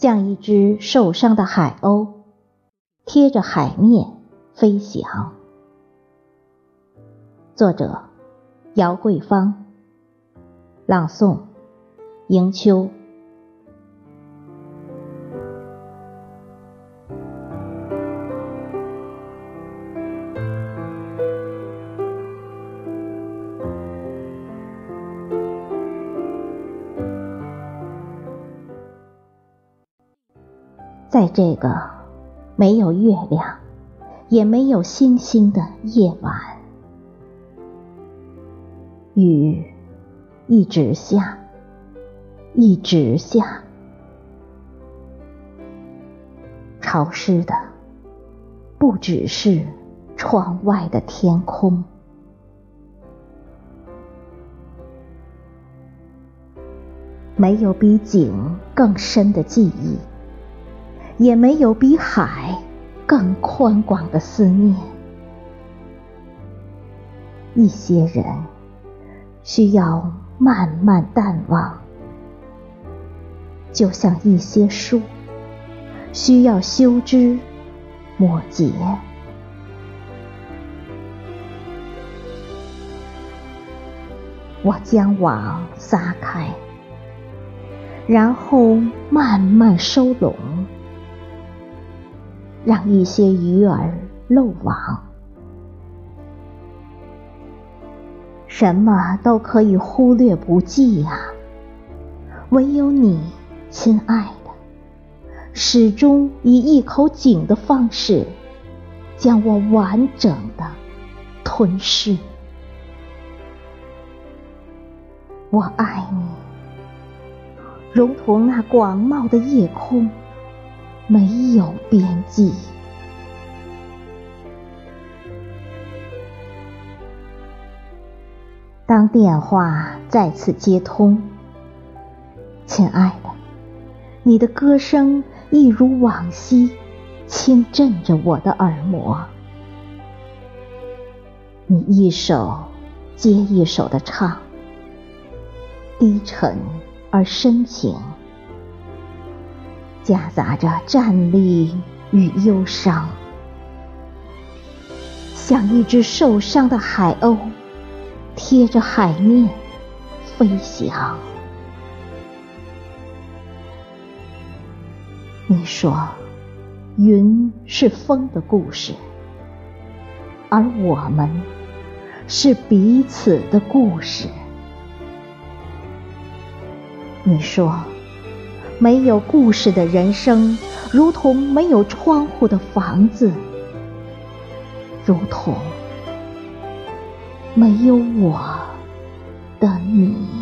像一只受伤的海鸥，贴着海面飞翔。作者：姚桂芳。朗诵：迎秋。在这个没有月亮，也没有星星的夜晚，雨一直下，一直下，潮湿的不只是窗外的天空，没有比景更深的记忆。也没有比海更宽广的思念。一些人需要慢慢淡忘，就像一些书需要修枝末节。我将网撒开，然后慢慢收拢。让一些鱼儿漏网，什么都可以忽略不计呀，唯有你，亲爱的，始终以一口井的方式将我完整的吞噬。我爱你，如同那广袤的夜空。没有边际。当电话再次接通，亲爱的，你的歌声一如往昔，轻震着我的耳膜。你一首接一首的唱，低沉而深情。夹杂着战栗与忧伤，像一只受伤的海鸥，贴着海面飞翔。你说，云是风的故事，而我们是彼此的故事。你说。没有故事的人生，如同没有窗户的房子，如同没有我的你。